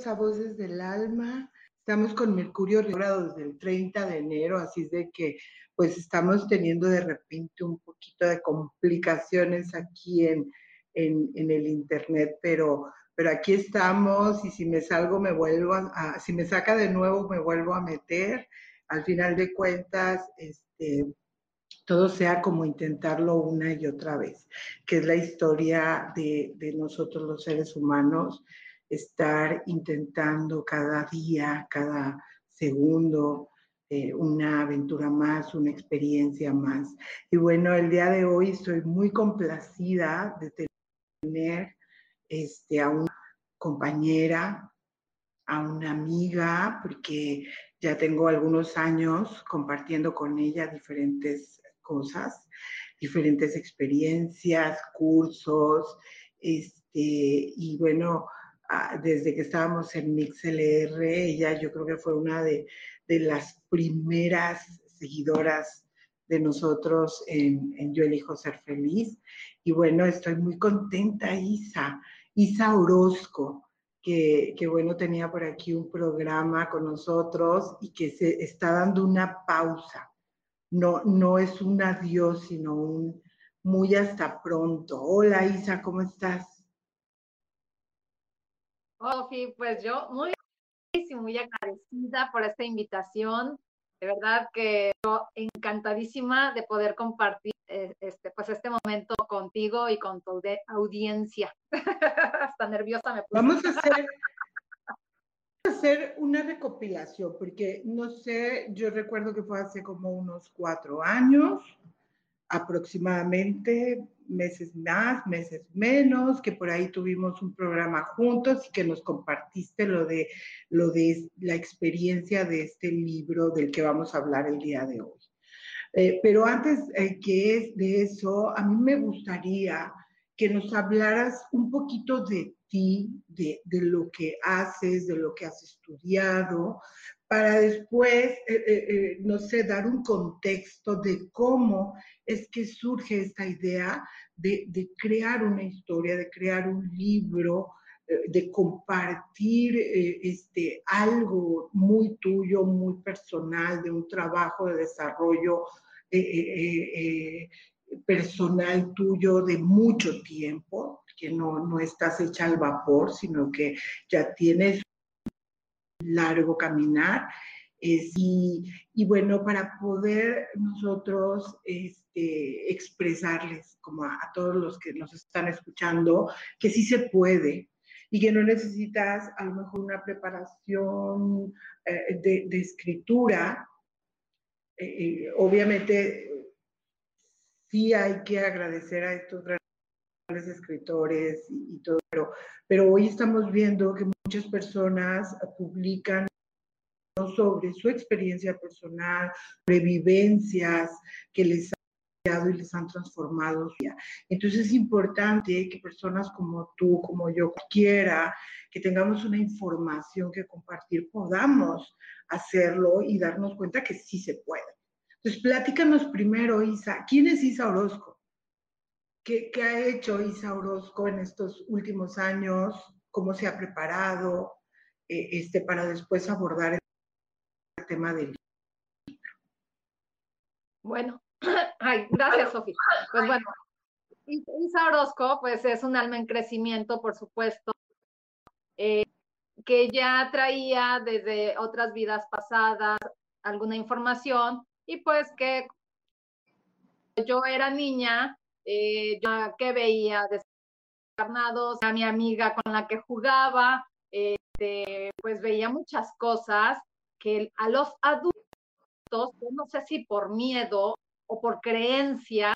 Bienvenidos a Voces del Alma. Estamos con Mercurio retrogrado desde el 30 de enero, así de que pues estamos teniendo de repente un poquito de complicaciones aquí en, en, el internet, pero, pero aquí estamos y si me salgo me vuelvo a, si me saca de nuevo me vuelvo a meter. Al final de cuentas, este, todo sea como intentarlo una y otra vez, que es la historia de, nosotros los seres humanos, estar intentando cada día, cada segundo, eh, una aventura más, una experiencia más. Y bueno, el día de hoy estoy muy complacida de tener este, a una compañera, a una amiga, porque ya tengo algunos años compartiendo con ella diferentes cosas, diferentes experiencias, cursos, este, y bueno, desde que estábamos en MixLR, ella yo creo que fue una de, las primeras seguidoras de nosotros en, Yo elijo ser feliz. Y bueno, estoy muy contenta, Isa, Isa Orozco, que, que, bueno, tenía por aquí un programa con nosotros y que se está dando una pausa no, no es un adiós, sino un muy hasta pronto. Hola Isa, ¿cómo estás? Sofi, pues yo muy muy agradecida por esta invitación. De verdad que yo encantadísima de poder compartir eh, este, pues este momento contigo y con tu audiencia. Hasta nerviosa me puse. Vamos a hacer, hacer una recopilación, porque no sé, yo recuerdo que fue hace como unos cuatro años, aproximadamente, meses más, meses menos, que por ahí tuvimos un programa juntos y que nos compartiste lo de, lo de la experiencia de este libro del que vamos a hablar el día de hoy. Eh, pero antes eh, que es de eso, a mí me gustaría que nos hablaras un poquito de ti, de, lo que haces, de lo que has estudiado, para después, eh, eh, eh, no sé, dar un contexto de cómo es que surge esta idea de, crear una historia, de crear un libro, de compartir este, algo muy tuyo, muy personal, de un trabajo de desarrollo personal tuyo de mucho tiempo, que no, no estás hecha al vapor, sino que ya tienes largo caminar. y, y, bueno, para poder nosotros este, expresarles como a, todos los que nos están escuchando que sí se puede y que no necesitas a lo mejor una preparación eh, de, escritura. Eh, eh, obviamente sí hay que agradecer a estos grandes escritores y, todo, pero, pero hoy estamos viendo que muchas personas publican sobre su experiencia personal, sobre vivencias que les han dado y les han transformado. Entonces es importante que personas como tú, como yo, quiera, que tengamos una información que compartir, podamos hacerlo y darnos cuenta que sí se puede. Entonces, platícanos primero, Isa, ¿quién es Isa Orozco? ¿Qué, ha hecho Isa Orozco en estos últimos años? ¿Cómo se ha preparado eh, este, para después abordar el tema del libro? Bueno, ay, gracias, Sofía. Pues bueno, Isa Orozco, pues es un alma en crecimiento, por supuesto. Eh, que ya traía desde otras vidas pasadas alguna información y pues que yo era niña, eh, yo que veía desencarnados, a mi amiga con la que jugaba, este, pues veía muchas cosas que a los adultos, no sé si por miedo o por creencia,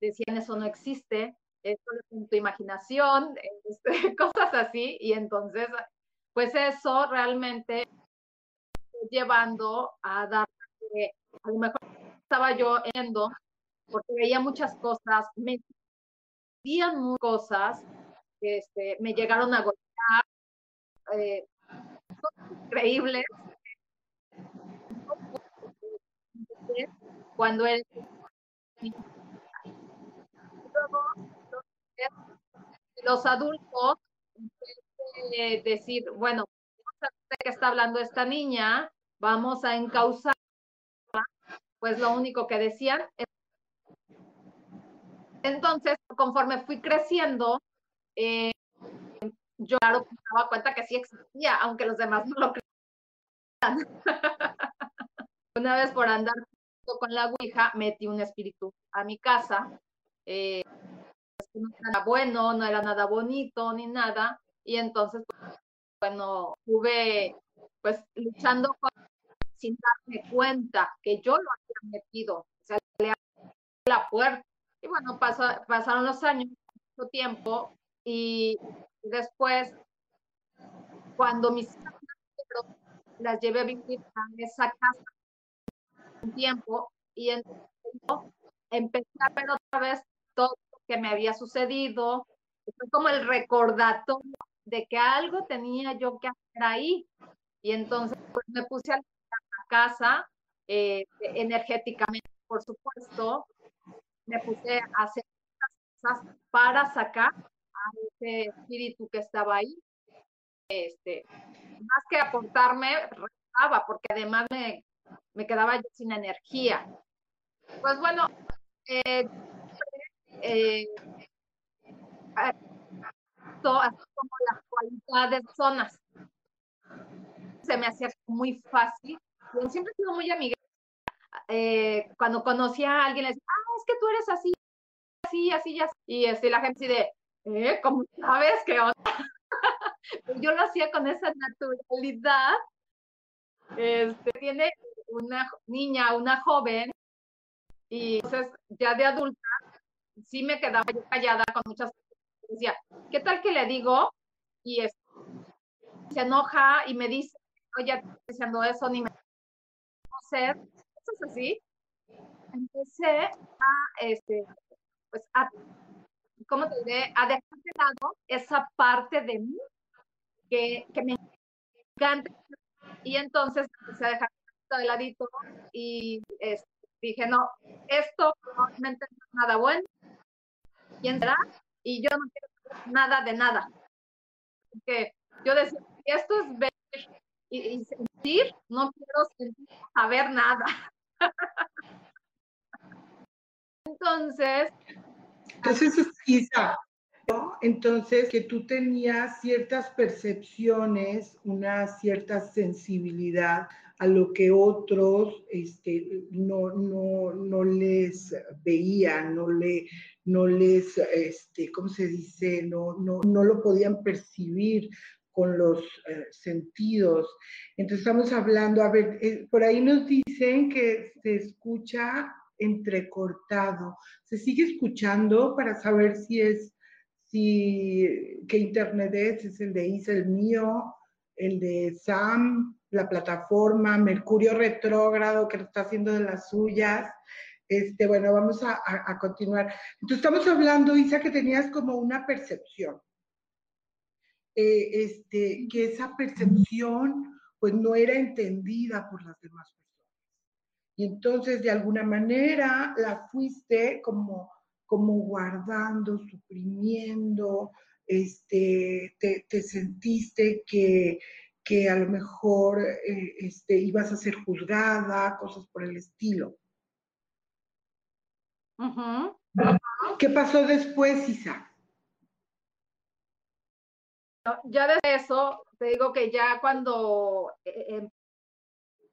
decían eso no existe, esto es tu imaginación, este, cosas así, y entonces, pues eso realmente llevando a dar, a lo mejor estaba yo yendo, porque veía muchas cosas, me muchas cosas, este, me llegaron a golpear, eh, increíbles. Cuando él los adultos decir, bueno, de qué está hablando esta niña, vamos a encauzar, pues lo único que decían. Entonces, conforme fui creciendo, eh, yo claro me daba cuenta que sí existía, aunque los demás no lo creían. Una vez por andar con la Ouija, metí un espíritu a mi casa. Eh, no era nada bueno, no era nada bonito ni nada. Y entonces, bueno, estuve pues luchando sin darme cuenta que yo lo había metido. O sea, le la puerta. Y bueno, pasaron los años, mucho tiempo, y después, cuando mis hijas las llevé a vivir a esa casa un tiempo, y entonces empecé a ver otra vez todo lo que me había sucedido. Fue como el recordatorio de que algo tenía yo que hacer ahí. Y entonces pues, me puse a la casa, eh, energéticamente, por supuesto, me puse a hacer cosas para sacar ese espíritu que estaba ahí. Este, más que aportarme, rezaba, porque además me, me quedaba yo sin energía. Pues bueno, eh, eh, así como las cualidades zonas. Se me hacía muy fácil. Yo siempre he sido muy amiga. Eh, cuando conocía a alguien, le decía, ah, es que tú eres así, así, así, así. Y así la gente así de, ¿eh? ¿Cómo sabes onda? yo lo hacía con esa naturalidad. Este, tiene una niña, una joven, y entonces ya de adulta, sí me quedaba yo callada con muchas decía, ¿qué tal que le digo? Y se enoja y me dice, oye, diciendo eso, ni me hacer. Es así. Empecé a, este, pues, a, ¿cómo te diré? A dejar de lado esa parte de mí que, que me encanta. Y entonces empecé a dejar de ladito y este, dije, no, esto probablemente no es nada bueno. ¿Quién será? y yo no quiero nada de nada. Porque yo decía, esto es ver y, sentir, no quiero sentir, saber nada. Entonces. Entonces, Isa, Entonces, que tú tenías ciertas percepciones, una cierta sensibilidad a lo que otros este, no, no, no les veían, no, le, no les, este, ¿cómo se dice? No, no, no lo podían percibir con los eh, sentidos. Entonces estamos hablando, a ver, eh, por ahí nos dicen que se escucha entrecortado. ¿Se sigue escuchando para saber si es, si, qué internet es? ¿Es el de Isa, el mío, el de Sam, la plataforma, Mercurio retrógrado que está haciendo de las suyas? Este, bueno, vamos a, continuar. Entonces, estamos hablando, Isa, que tenías como una percepción. Eh, este, que esa percepción, pues, no era entendida por las demás personas. Y entonces, de alguna manera, la fuiste como, como guardando, suprimiendo, este, te, sentiste que, que, a lo mejor eh, este, ibas a ser juzgada, cosas por el estilo. ¿Qué pasó después, Isa? Ya de eso, te digo que ya cuando eh,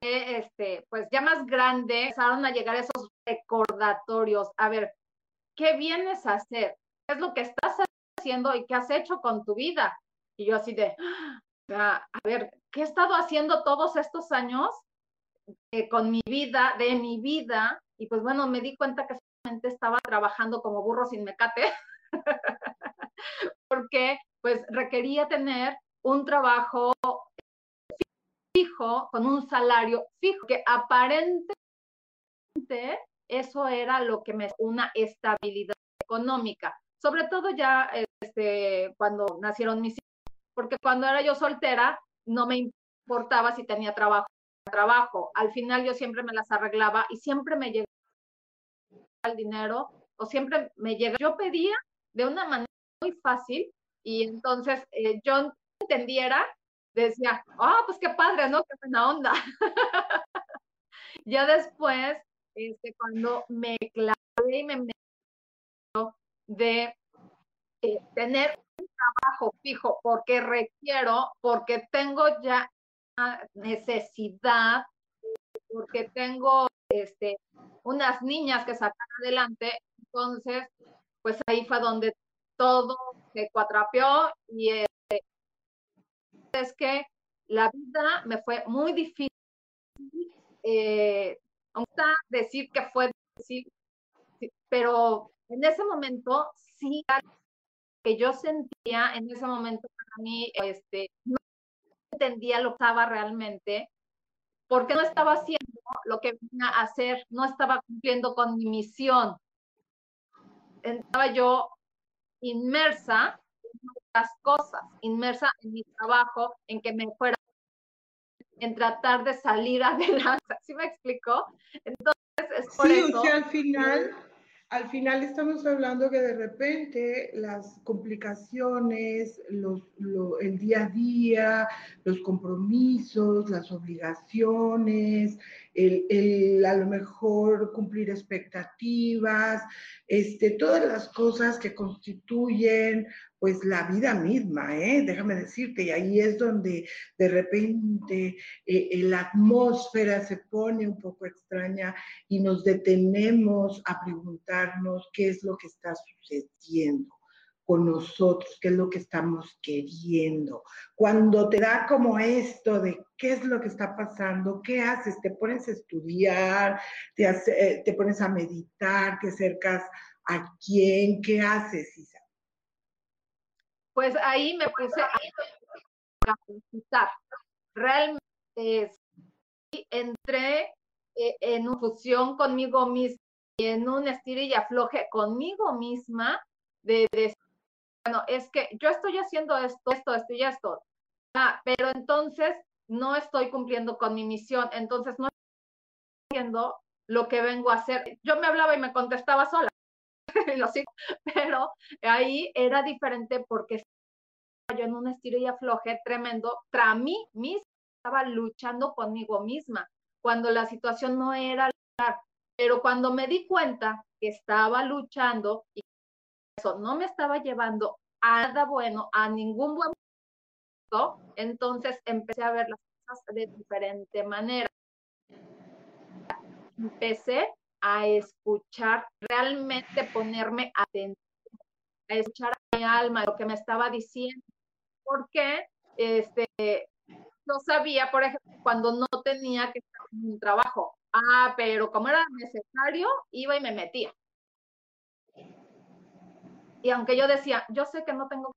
este, pues ya más grande, empezaron a llegar esos recordatorios. A ver, ¿qué vienes a hacer? ¿Qué es lo que estás haciendo y qué has hecho con tu vida? Y yo así de, ah, a ver, ¿qué he estado haciendo todos estos años eh, con mi vida, de mi vida? Y pues bueno, me di cuenta que solamente estaba trabajando como burro sin mecate, porque pues requería tener un trabajo fijo, con un salario fijo, que aparentemente eso era lo que me una estabilidad económica, sobre todo ya este, cuando nacieron mis hijos, porque cuando era yo soltera no me importaba si tenía trabajo trabajo. Al final yo siempre me las arreglaba y siempre me llegaba el dinero o siempre me llegaba. Yo pedía de una manera muy fácil y entonces eh, yo entendiera decía, ah, pues qué padre, ¿no? Qué buena onda. ya después, este, cuando me clavé y me de eh, tener un trabajo fijo porque requiero, porque tengo ya necesidad, porque tengo este, unas niñas que sacar adelante, entonces, pues ahí fue donde todo se cuatrapeó y este, es que la vida me fue muy difícil, eh, aunque decir que fue difícil, pero en ese momento sí que yo sentía en ese momento para mí este no entendía lo que estaba realmente porque no estaba haciendo lo que venía a hacer, no estaba cumpliendo con mi misión. Estaba yo inmersa cosas, inmersa en mi trabajo, en que me fuera, en tratar de salir adelante. ¿Sí me explicó? Entonces, es por sí, eso. Sí, al final, al final estamos hablando que de repente las complicaciones, los, el día a día, los compromisos, las obligaciones, el, el, a lo mejor cumplir expectativas, este, todas las cosas que constituyen pues la vida misma, ¿eh? déjame decirte, y ahí es donde de repente eh, eh, la atmósfera se pone un poco extraña y nos detenemos a preguntarnos qué es lo que está sucediendo con nosotros, qué es lo que estamos queriendo. Cuando te da como esto de qué es lo que está pasando, qué haces, te pones a estudiar, te, eh, te pones a meditar, te acercas a quién, qué haces, Isa. Pues ahí me puse a capacitar. Realmente entré eh, en una fusión conmigo misma y en un estilo y afloje conmigo misma de bueno, es que yo estoy haciendo esto, esto, esto y esto, ah, pero entonces no estoy cumpliendo con mi misión, entonces no estoy haciendo lo que vengo a hacer. Yo me hablaba y me contestaba sola, lo sigo, pero ahí era diferente porque estaba yo en un estilo y afloje tremendo, para mí misma estaba luchando conmigo misma, cuando la situación no era pero cuando me di cuenta que estaba luchando y eso no me estaba llevando a nada bueno, a ningún buen punto, entonces empecé a ver las cosas de diferente manera. Empecé a escuchar, realmente ponerme atención, a escuchar a mi alma, lo que me estaba diciendo, porque este, yo sabía, por ejemplo, cuando no tenía que estar en un trabajo, ah, pero como era necesario, iba y me metía. Y aunque yo decía, yo sé que no tengo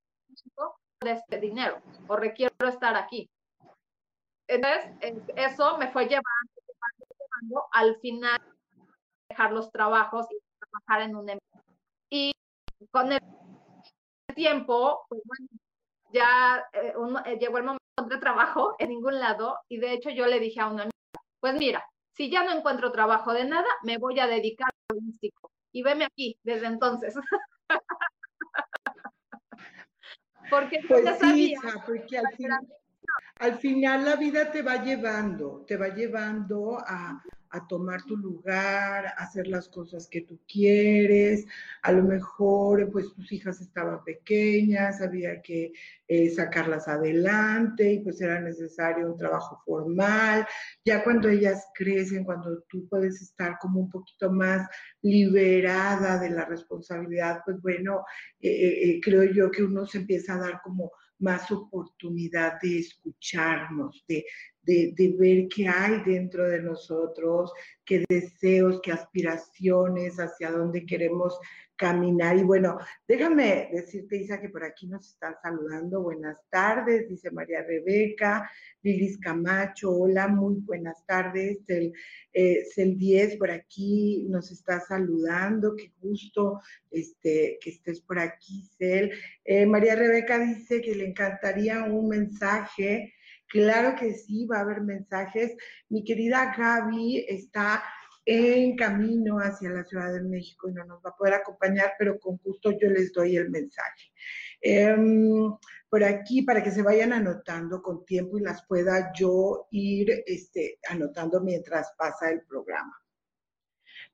de este dinero o requiero estar aquí. Entonces, eso me fue llevando, llevando, al final dejar los trabajos y trabajar en un empleo. Y con el tiempo, pues bueno, ya eh, eh, llegó el momento de trabajo en ningún lado y de hecho yo le dije a una amiga, pues mira, si ya no encuentro trabajo de nada, me voy a dedicar al místico. Y veme aquí desde entonces. porque pues sabía porque al final... Al final la vida te va llevando, te va llevando a, a tomar tu lugar, a hacer las cosas que tú quieres. A lo mejor, pues tus hijas estaban pequeñas, había que eh, sacarlas adelante y pues era necesario un trabajo formal. Ya cuando ellas crecen, cuando tú puedes estar como un poquito más liberada de la responsabilidad, pues bueno, eh, eh, creo yo que uno se empieza a dar como más oportunidad de escucharnos, de, de, ver qué hay dentro de nosotros, qué deseos, qué aspiraciones, hacia dónde queremos caminar. Y bueno, déjame decirte, Isa, que por aquí nos están saludando. Buenas tardes, dice María Rebeca, Lilis Camacho, hola, muy buenas tardes. El, eh, Cel 10 por aquí nos está saludando, qué gusto este, que estés por aquí, Cel. Eh, María Rebeca dice que le encantaría un mensaje Claro que sí, va a haber mensajes. Mi querida Gaby está en camino hacia la Ciudad de México y no nos va a poder acompañar, pero con gusto yo les doy el mensaje. Em, por aquí, para que se vayan anotando con tiempo y las pueda yo ir este, anotando mientras pasa el programa.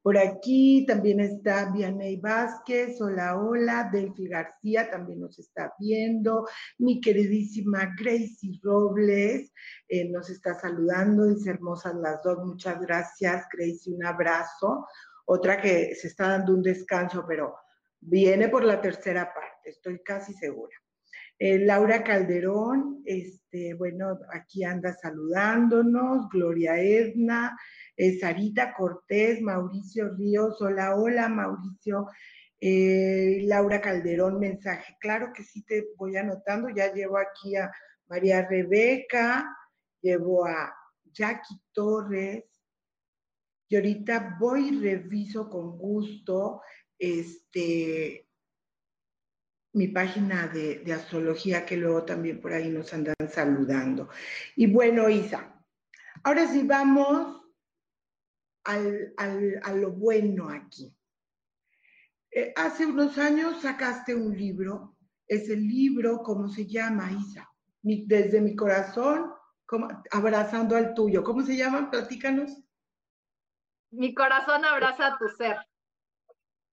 Por aquí también está Vianey Vázquez, hola, hola, Delphi García también nos está viendo, mi queridísima Gracie Robles eh, nos está saludando, dice hermosas las dos, muchas gracias Gracie, un abrazo. Otra que se está dando un descanso, pero viene por la tercera parte, estoy casi segura. Eh, Laura Calderón, este, bueno, aquí anda saludándonos, Gloria Edna, eh, Sarita Cortés, Mauricio Ríos, hola, hola Mauricio, eh, Laura Calderón, mensaje, claro que sí te voy anotando, ya llevo aquí a María Rebeca, llevo a Jackie Torres, y ahorita voy y reviso con gusto, este, mi página de, astrología que luego también por ahí nos andan saludando. Y bueno, Isa, ahora sí vamos a lo bueno aquí. Eh, hace unos años sacaste un libro, es el libro, ¿cómo se llama, Isa? desde mi corazón, como, abrazando al tuyo. ¿Cómo se llama? Platícanos. Mi corazón abraza a tu ser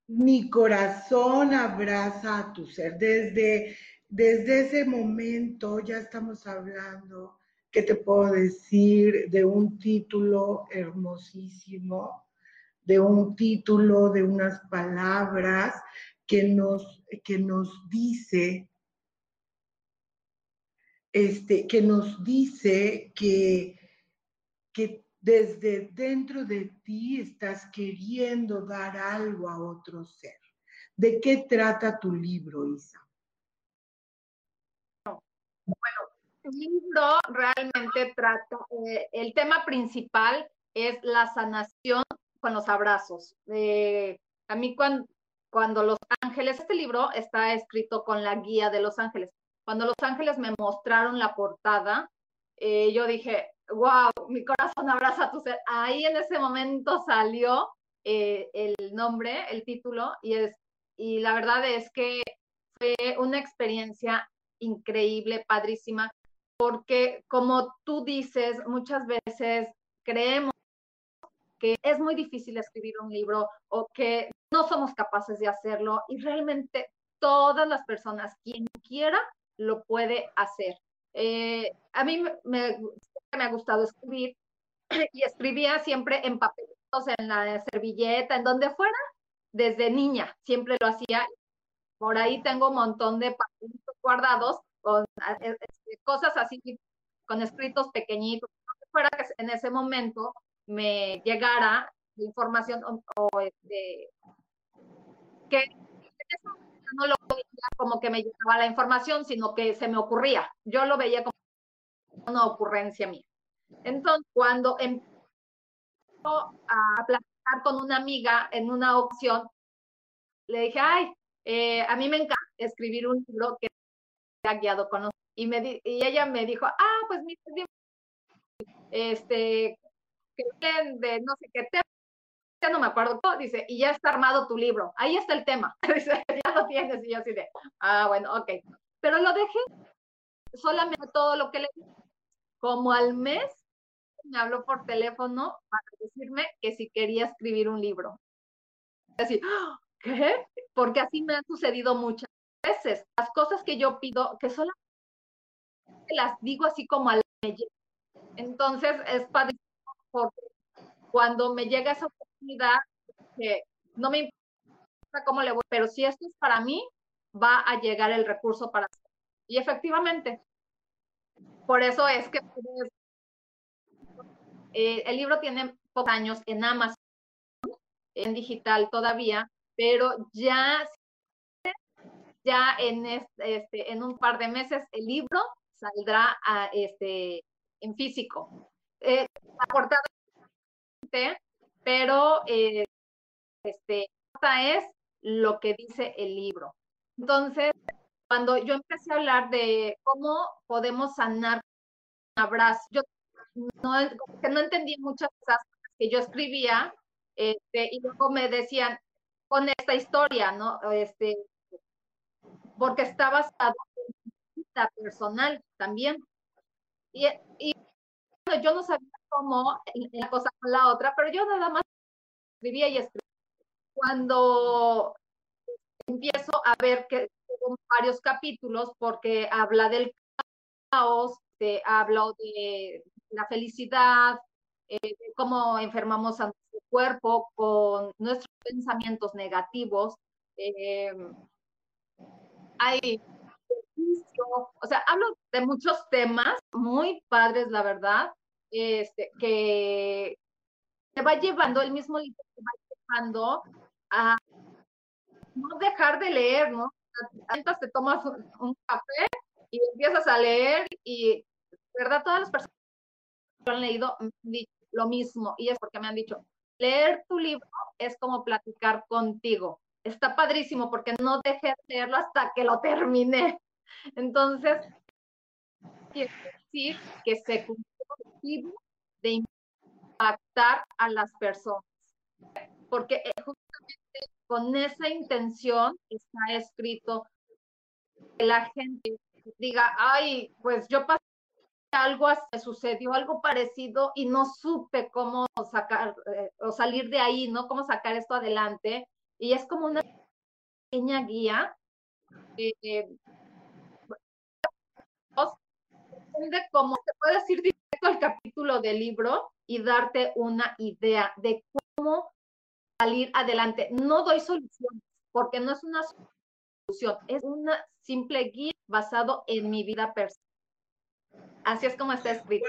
mi corazón abraza a tu ser. Desde, desde ese momento ya estamos hablando, ¿qué te puedo decir? De un título hermosísimo, de un título, de unas palabras que nos, que nos dice, este, que nos dice que, que desde dentro de ti estás queriendo dar algo a otro ser. ¿De qué trata tu libro, Isa? Bueno, el libro realmente trata, eh, el tema principal es la sanación con los abrazos. Eh, a mí cuando, cuando los ángeles, este libro está escrito con la guía de los ángeles. Cuando los ángeles me mostraron la portada, eh, yo dije, wow, mi corazón abraza tu ser. Ahí en ese momento salió eh, el nombre, el título, y, es, y la verdad es que fue una experiencia increíble, padrísima, porque como tú dices, muchas veces creemos que es muy difícil escribir un libro o que no somos capaces de hacerlo y realmente todas las personas, quien quiera, lo puede hacer. Eh, a mí me, me ha gustado escribir y escribía siempre en papelitos, en la servilleta, en donde fuera, desde niña, siempre lo hacía. Por ahí tengo un montón de papelitos guardados con eh, este, cosas así, con escritos pequeñitos, fuera que en ese momento me llegara información o, este, que no lo veía como que me llegaba la información, sino que se me ocurría. Yo lo veía como una ocurrencia mía. Entonces, cuando empezó a platicar con una amiga en una opción, le dije, ay, eh, a mí me encanta escribir un libro que ha guiado con nosotros. Y, me y ella me dijo, ah, pues mira, este, que de no sé qué tema, ya no me acuerdo dice, y ya está armado tu libro, ahí está el tema, dice, ya lo tienes, y yo así de, ah, bueno, ok, pero lo dejé, solamente todo lo que le Como al mes me habló por teléfono para decirme que si quería escribir un libro. Así. ¿qué? Porque así me han sucedido muchas veces. Las cosas que yo pido, que solamente las digo así como al Entonces es padrísimo porque cuando me llega esa que no me importa cómo le voy, pero si esto es para mí, va a llegar el recurso para hacerlo. Y efectivamente, por eso es que eh, el libro tiene pocos años en Amazon, en digital todavía, pero ya, ya en, este, en un par de meses el libro saldrá este, en físico. Eh, aportado, pero eh, este, esta es lo que dice el libro. Entonces, cuando yo empecé a hablar de cómo podemos sanar un abrazo, yo no, que no entendí muchas cosas que yo escribía, este, y luego me decían, con esta historia, ¿no? Este, porque está basado en vida personal también. Y, y yo no sabía cómo la cosa con la otra, pero yo nada más escribía y escribía. Cuando empiezo a ver que hubo varios capítulos, porque habla del caos, te habla de la felicidad, eh, de cómo enfermamos a nuestro cuerpo con nuestros pensamientos negativos. Eh, hay o sea, hablo de muchos temas muy padres, la verdad, este, que te va llevando, el mismo libro te va llevando a no dejar de leer, ¿no? Entonces te tomas un, café y empiezas a leer y, ¿verdad? Todas las personas que han leído lo mismo y es porque me han dicho, leer tu libro es como platicar contigo. Está padrísimo porque no dejé de leerlo hasta que lo terminé. Entonces, quiere decir que se cumplió de impactar a las personas. Porque eh, justamente con esa intención está escrito que la gente diga, ay, pues yo pasé algo, sucedió algo parecido y no supe cómo sacar eh, o salir de ahí, ¿no? Cómo sacar esto adelante. Y es como una pequeña guía eh, de cómo te puedes ir directo al capítulo del libro y darte una idea de cómo salir adelante. No doy soluciones, porque no es una solución, es una simple guía basado en mi vida personal. Así es como está escrito.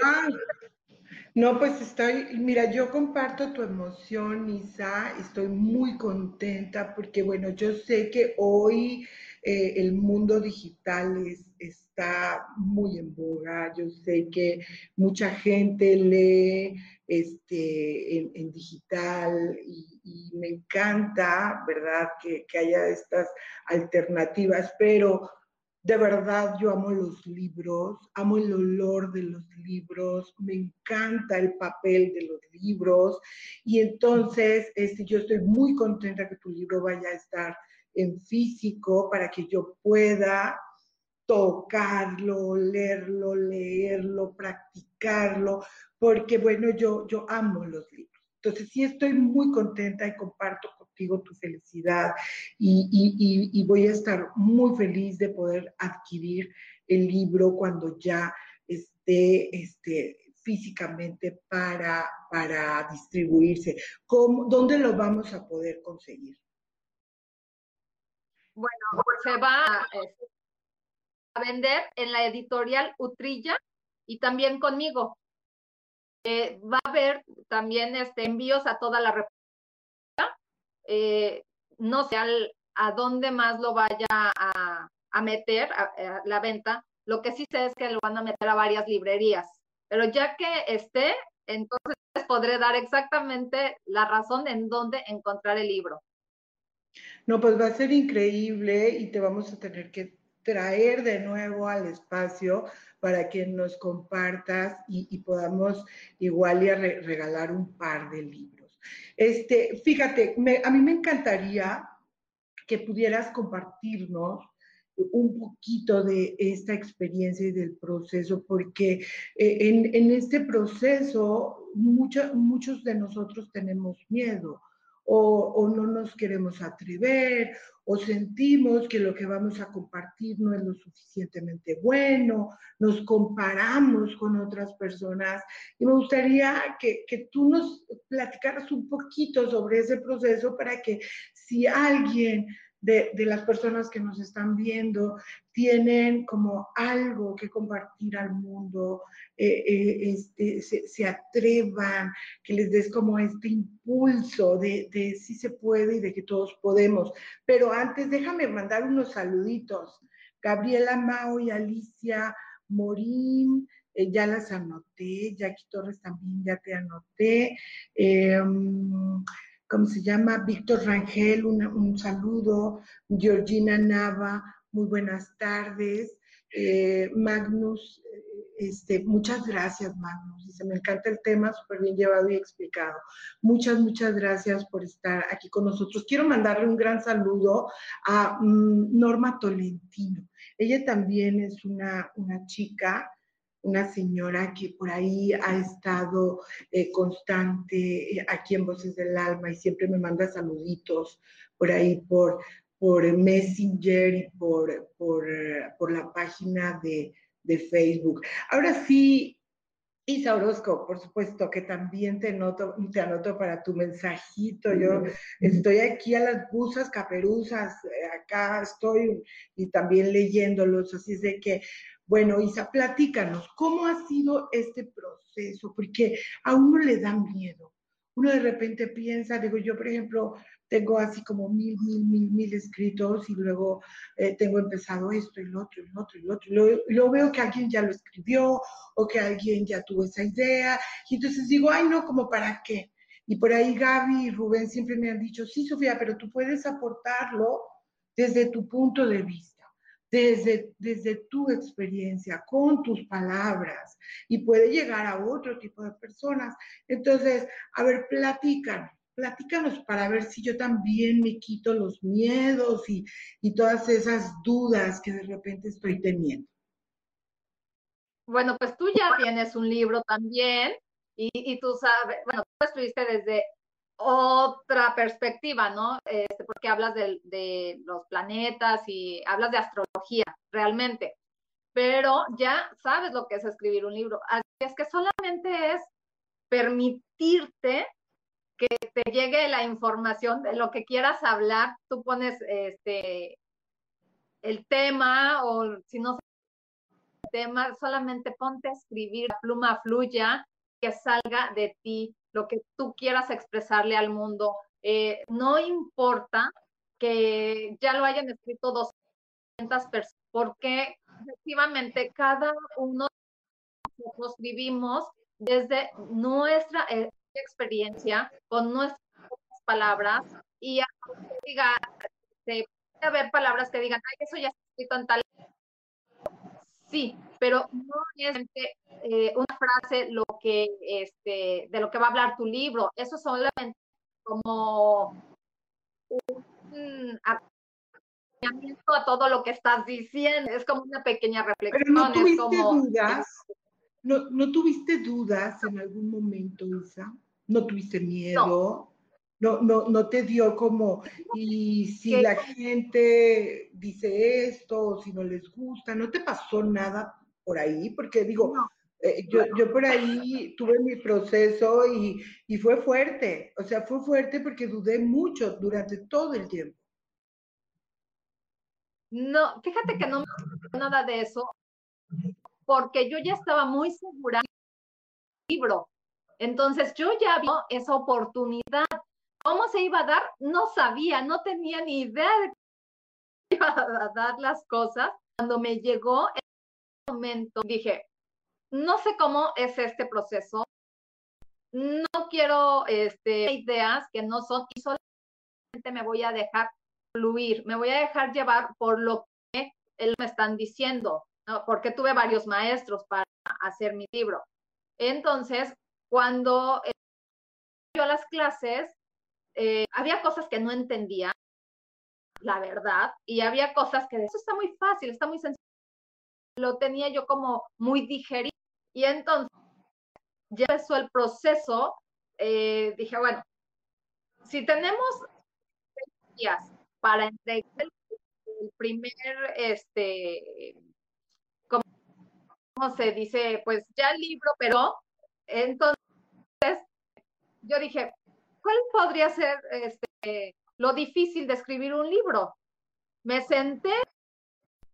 No, pues estoy, mira, yo comparto tu emoción, Isa, estoy muy contenta porque, bueno, yo sé que hoy eh, el mundo digital está muy en boga. Yo sé que mucha gente lee este, en, digital y, me encanta, ¿verdad?, que, que haya estas alternativas, pero de verdad yo amo los libros, amo el olor de los libros, me encanta el papel de los libros y entonces este, yo estoy muy contenta que tu libro vaya a estar en físico para que yo pueda tocarlo, leerlo, leerlo, practicarlo, porque bueno, yo, yo amo los libros. Entonces sí estoy muy contenta y comparto contigo tu felicidad y, y, voy a estar muy feliz de poder adquirir el libro cuando ya esté, esté físicamente para, para distribuirse. ¿Cómo, ¿Dónde lo vamos a poder conseguir? Bueno, se va este, a vender en la editorial Utrilla y también conmigo. Eh, va a haber también este, envíos a toda la República. Eh, no sé a dónde más lo vaya a, meter a, la venta. Lo que sí sé es que lo van a meter a varias librerías. Pero ya que esté, entonces podré dar exactamente la razón en dónde encontrar el libro. No, pues va a ser increíble y te vamos a tener que traer de nuevo al espacio para que nos compartas y, podamos igual y regalar un par de libros. Este, fíjate, a mí me encantaría que pudieras compartirnos un poquito de esta experiencia y del proceso, porque eh, en, en, este proceso muchos de nosotros tenemos miedo o, no nos queremos atrever o sentimos que lo que vamos a compartir no es lo suficientemente bueno, nos comparamos con otras personas. Y me gustaría que, que tú nos platicaras un poquito sobre ese proceso para que si alguien de, las personas que nos están viendo tienen como algo que compartir al mundo, eh, eh, este, se, atrevan, que les des como este impulso de, de si se puede y de que todos podemos. Pero antes déjame mandar unos saluditos. Gabriela Mao y Alicia Morín, eh, ya las anoté, Jackie Torres también ya te anoté. ¿Cómo se llama? Víctor Rangel, un saludo. Georgina Nava, muy buenas tardes. Eh, Magnus, eh, este, muchas gracias, Magnus. Dice, me encanta el tema, súper bien llevado y explicado. Muchas, muchas gracias por estar aquí con nosotros. Quiero mandarle un gran saludo a mm, Norma Tolentino. Ella también es una, una chica una señora que por ahí ha estado eh, constante eh, aquí en Voces del Alma y siempre me manda saluditos por ahí por, por Messenger y por, por, eh, por la página de, de, Facebook. Ahora sí, Isa Orozco, por supuesto que también te, noto, te anoto para tu mensajito. Yo estoy aquí a las busas caperuzas, acá estoy y también leyéndolos, así es de que bueno, Isa, platícanos, ¿cómo ha sido este proceso? Porque a uno le da miedo. Uno de repente piensa, digo, yo por ejemplo tengo así como mil, mil, mil, mil escritos y luego eh, tengo empezado esto y lo otro y lo otro y lo otro. Y luego, veo que alguien ya lo escribió o que alguien ya tuvo esa idea. Y entonces digo, ay, no, como para qué. Y por ahí Gaby y Rubén siempre me han dicho, sí, Sofía, pero tú puedes aportarlo desde tu punto de vista desde, desde tu experiencia, con tus palabras, y puede llegar a otro tipo de personas. Entonces, a ver, platícanos, platícanos para ver si yo también me quito los miedos y, y todas esas dudas que de repente estoy teniendo. Bueno, pues tú ya tienes un libro también y, y tú sabes, bueno, tú estuviste desde otra perspectiva, ¿no? Este, porque hablas de, los planetas y hablas de astrología, realmente. Pero ya sabes lo que es escribir un libro. Así es que solamente es permitirte que te llegue la información de lo que quieras hablar. Tú pones este el tema o si no el tema, solamente ponte a escribir, la pluma fluya, que salga de ti lo que tú quieras expresarle al mundo. Eh, no importa que ya lo hayan escrito 200 personas, porque efectivamente cada uno de nosotros vivimos desde nuestra eh, experiencia, con nuestras palabras, y diga, se puede haber palabras que digan, ay, eso ya está escrito en tal. Sí, pero no es eh, una frase lo que, este, de lo que va a hablar tu libro. Eso solamente como un acompañamiento a todo lo que estás diciendo. Es como una pequeña reflexión. Pero no tuviste dudas. No, ¿No tuviste dudas en algún momento, Isa? ¿No tuviste miedo? No. No, no, te dio como, y si la gente dice esto, si no les gusta, ¿no te pasó nada por ahí? Porque digo, eh, yo, yo, por ahí tuve mi proceso y, y, fue fuerte, o sea, fue fuerte porque dudé mucho durante todo el tiempo. No, fíjate que no me nada de eso, porque yo ya estaba muy segura del libro. Entonces yo ya vi esa oportunidad. ¿Cómo se iba a dar? No sabía, no tenía ni idea de cómo iba a dar las cosas. Cuando me llegó el momento, dije, no sé cómo es este proceso. No quiero este, ideas que no son y solamente me voy a dejar fluir, me voy a dejar llevar por lo que él me están diciendo, ¿no? porque tuve varios maestros para hacer mi libro. Entonces, cuando eh, yo las clases, eh, había cosas que no entendía la verdad, y había cosas que eso está muy fácil, está muy sencillo. Lo tenía yo como muy digerido. Y entonces ya empezó el proceso, eh, dije, bueno, si tenemos días para entregar el, primer, este, ¿cómo se dice? Pues ya el libro, pero entonces yo dije, ¿cuál podría ser este, lo difícil de escribir un libro? Me senté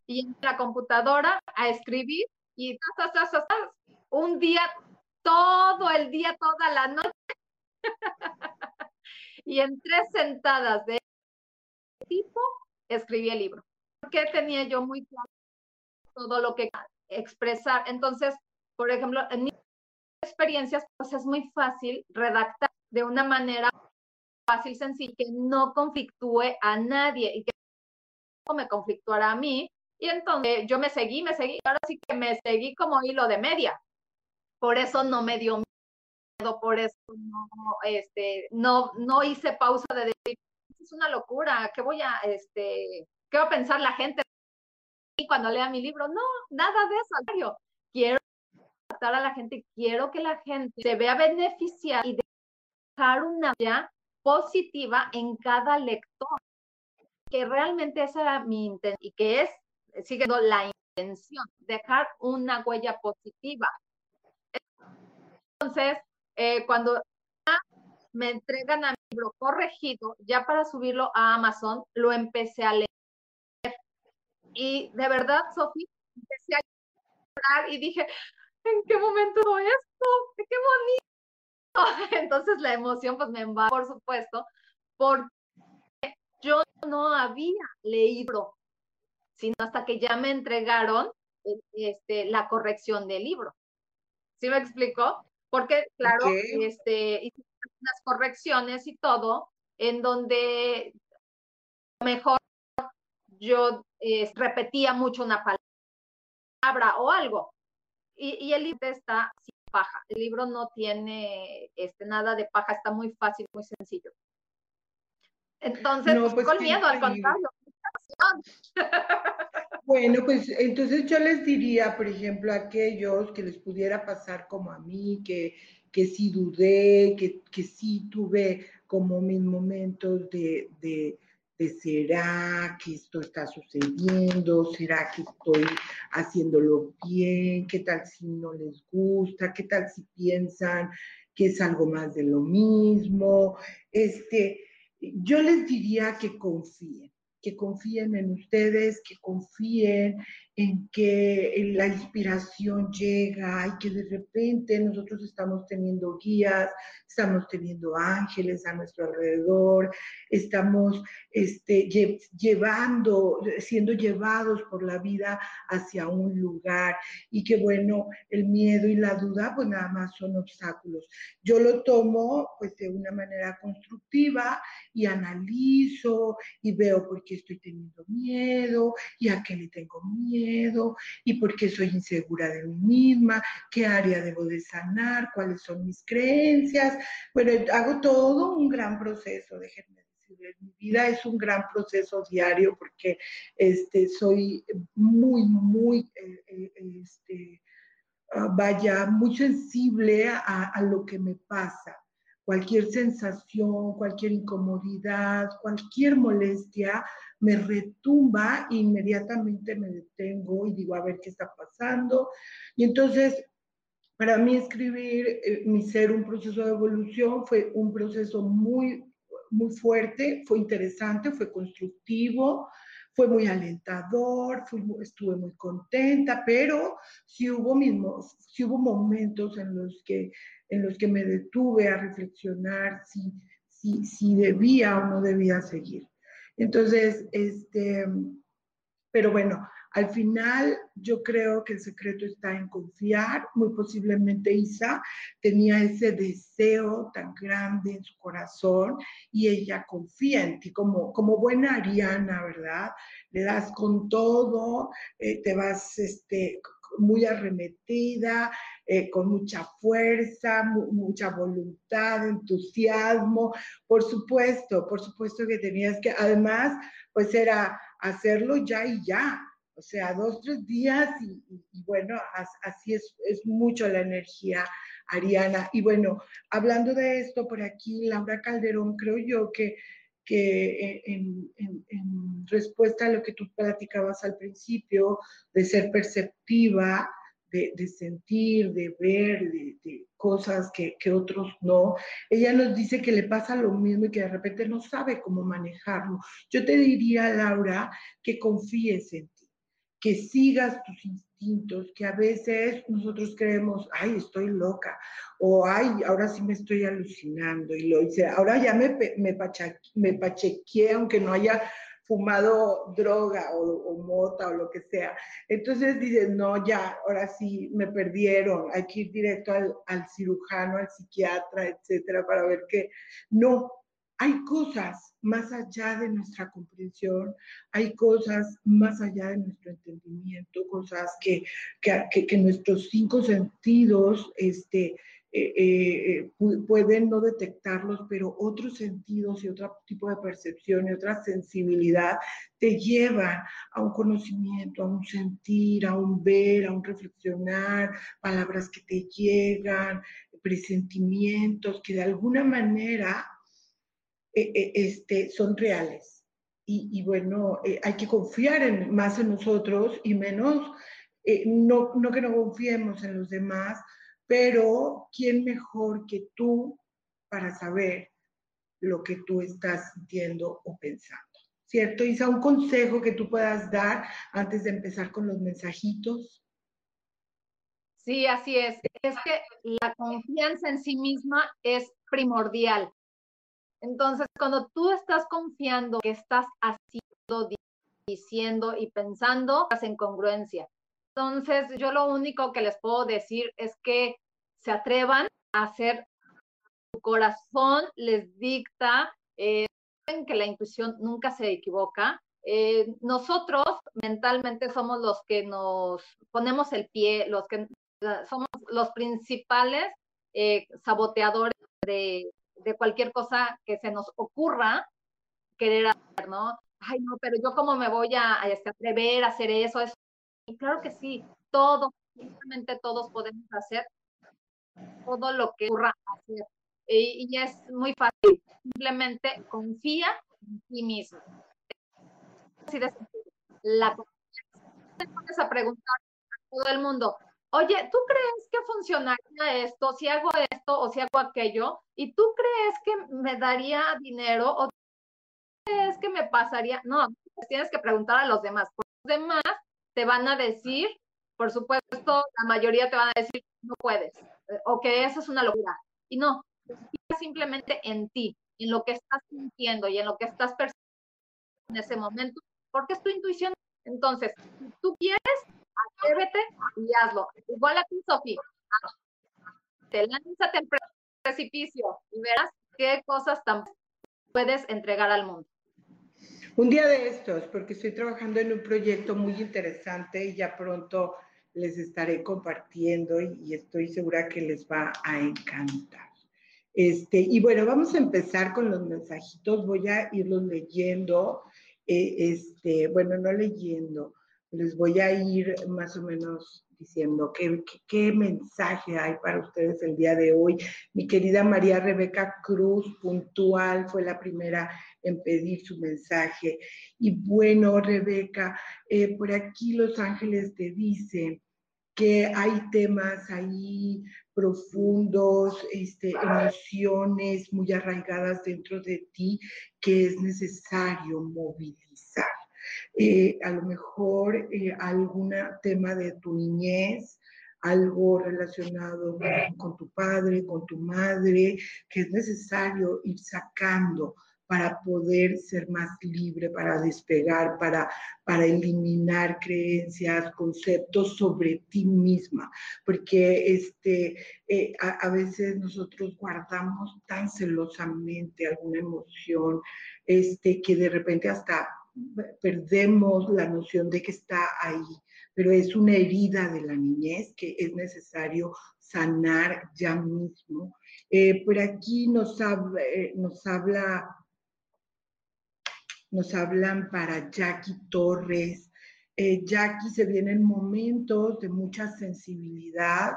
y en la computadora a escribir y un día, todo el día, toda la noche. y en tres sentadas de tipo escribí el libro. Porque tenía yo muy claro todo lo que expresar. Entonces, por ejemplo, en mis experiencias, pues es muy fácil redactar de una manera fácil, sencilla, que no conflictúe a nadie y que no me conflictuara a mí. Y entonces yo me seguí, me seguí, ahora sí que me seguí como hilo de media. Por eso no me dio miedo, por eso no, este, no, no hice pausa de decir, es una locura, ¿qué voy a, este, qué va a pensar la gente cuando lea mi libro? No, nada de eso, quiero a la gente, quiero que la gente se vea beneficiada y dejar una huella positiva en cada lector. Que realmente esa era mi intención y que es, sigue la intención, dejar una huella positiva. Entonces, eh, cuando me entregan a mi libro corregido, ya para subirlo a Amazon, lo empecé a leer. Y de verdad, Sofía, empecé a llorar y dije, ¿en qué momento esto? ¡Qué bonito! Entonces la emoción pues me va, por supuesto, porque yo no había leído, sino hasta que ya me entregaron este, la corrección del libro. ¿Sí me explicó? Porque, claro, este, hice unas correcciones y todo, en donde mejor yo eh, repetía mucho una palabra o algo. Y, el libro está paja. El libro no tiene este, nada de paja, está muy fácil, muy sencillo. Entonces, pues, con miedo, al contrario. Bueno, pues entonces yo les diría, por ejemplo, a aquellos que les pudiera pasar como a mí, que, que sí dudé, que, que sí tuve como mis momentos de, de, será que esto está sucediendo, será que estoy haciéndolo bien, qué tal si no les gusta, qué tal si piensan que es algo más de lo mismo. Este, yo les diría que confíen, que confíen en ustedes, que confíen en que la inspiración llega y que de repente nosotros estamos teniendo guías, estamos teniendo ángeles a nuestro alrededor, estamos este, llevando, siendo llevados por la vida hacia un lugar y que bueno, el miedo y la duda pues nada más son obstáculos. Yo lo tomo pues de una manera constructiva y analizo y veo por qué estoy teniendo miedo y a qué le tengo miedo y por qué soy insegura de mí misma, qué área debo de sanar, cuáles son mis creencias. Bueno, hago todo un gran proceso, déjenme mi vida es un gran proceso diario porque este, soy muy, muy, eh, eh, este, ah, vaya, muy sensible a, a lo que me pasa cualquier sensación, cualquier incomodidad, cualquier molestia, me retumba, inmediatamente me detengo y digo, a ver qué está pasando. Y entonces, para mí escribir eh, mi ser, un proceso de evolución, fue un proceso muy, muy fuerte, fue interesante, fue constructivo, fue muy alentador, estuve muy contenta, pero sí hubo, sí hubo momentos en los, que, en los que me detuve a reflexionar si, si, si debía o no debía seguir. Entonces, este, pero bueno, al final yo creo que el secreto está en confiar. Muy posiblemente Isa tenía ese deseo tan grande en su corazón y ella confía en ti como, como buena Ariana, ¿verdad? Le das con todo, eh, te vas este, muy arremetida, eh, con mucha fuerza, mucha voluntad, entusiasmo. Por supuesto, por supuesto que tenías que, además, pues era hacerlo ya y ya. O sea, dos, tres días y, bueno, así es, es mucho la energía ariana. Y bueno, hablando de esto, por aquí Laura Calderón, creo yo que, que en, respuesta a lo que tú platicabas al principio, de ser perceptiva, de, sentir, de ver, de, cosas que, que, otros no. Ella nos dice que le pasa lo mismo y que de repente no sabe cómo manejarlo. Yo te diría, Laura, que confíes en que sigas tus instintos, que a veces nosotros creemos, ay, estoy loca, o ay, ahora sí me estoy alucinando, y lo hice, ahora ya me, me, me pachequé, aunque no haya fumado droga o, mota o lo que sea. Entonces dices, no, ya, ahora sí me perdieron, hay que ir directo al, al cirujano, al psiquiatra, etcétera, para ver que no, hay cosas más allá de nuestra comprensión, hay cosas más allá de nuestro entendimiento, cosas que, que, nuestros cinco sentidos este, eh, eh, pueden no detectarlos, pero otros sentidos y otro tipo de percepción y otra sensibilidad te llevan a un conocimiento, a un sentir, a un ver, a un reflexionar, palabras que te llegan, presentimientos que de alguna manera eh, este, son reales. Y, bueno, hay que confiar en, más en nosotros y menos, no, no que no confiemos en los demás, pero ¿quién mejor que tú para saber lo que tú estás sintiendo o pensando? ¿Cierto, Isa? Un consejo que tú puedas dar antes de empezar con los mensajitos. Sí, así es. Es que la confianza en sí misma es primordial. Entonces, cuando tú estás confiando que estás haciendo, diciendo y pensando, estás en congruencia. Entonces, yo lo único que les puedo decir es que se atrevan a hacer, su corazón les dicta, eh, que la intuición nunca se equivoca. Eh, nosotros mentalmente somos los que nos ponemos el pie, los que somos los principales eh, saboteadores de, cualquier cosa que se nos ocurra querer hacer, ¿no? Ay, no, pero yo cómo me voy a, este, atrever a hacer eso, eso y claro que sí, todos, simplemente todos podemos hacer todo lo que ocurra hacer. Y, es muy fácil, simplemente confía en ti mismo. Así de La te a preguntar todo el mundo, oye, ¿tú crees que funcionaría esto si hago esto o si hago aquello? ¿Y tú crees que me daría dinero o crees que me pasaría? No, tienes que preguntar a los demás. Los demás te van a decir, por supuesto, la mayoría te van a decir, no puedes, eh, o que eso es una locura. Y no, simplemente en ti, en lo que estás sintiendo y en lo que estás percibiendo en ese momento, porque es tu intuición. Entonces, tú quieres, atrévete y hazlo. Igual a ti, Sofía. Te lánzate al precipicio y verás qué cosas tan puedes entregar al mundo. Un día de estos, porque estoy trabajando en un proyecto muy interesante y ya pronto les estaré compartiendo y, estoy segura que les va a encantar. Este, y bueno, vamos a empezar con los mensajitos. Voy a irlos leyendo. Eh, este, bueno, no leyendo, les voy a ir más o menos diciendo qué, mensaje hay para ustedes el día de hoy. Mi querida María Rebeca Cruz, puntual, fue la primera en pedir su mensaje. Y bueno, Rebeca, eh, por aquí Los Ángeles te dicen que hay temas ahí profundos, este, emociones muy arraigadas dentro de ti que es necesario movilizar. Eh, a lo mejor eh, algún tema de tu niñez, algo relacionado con tu padre, con tu madre, que es necesario ir sacando para poder ser más libre, para despegar, para, para eliminar creencias, conceptos sobre ti misma, porque este, eh, a, veces nosotros guardamos tan celosamente alguna emoción este, que de repente hasta perdemos la noción de que está ahí, pero es una herida de la niñez que es necesario sanar ya mismo. Eh, por aquí nos eh, nos habla nos hablan para Jackie Torres, eh, Jackie, se vienen momentos de mucha sensibilidad,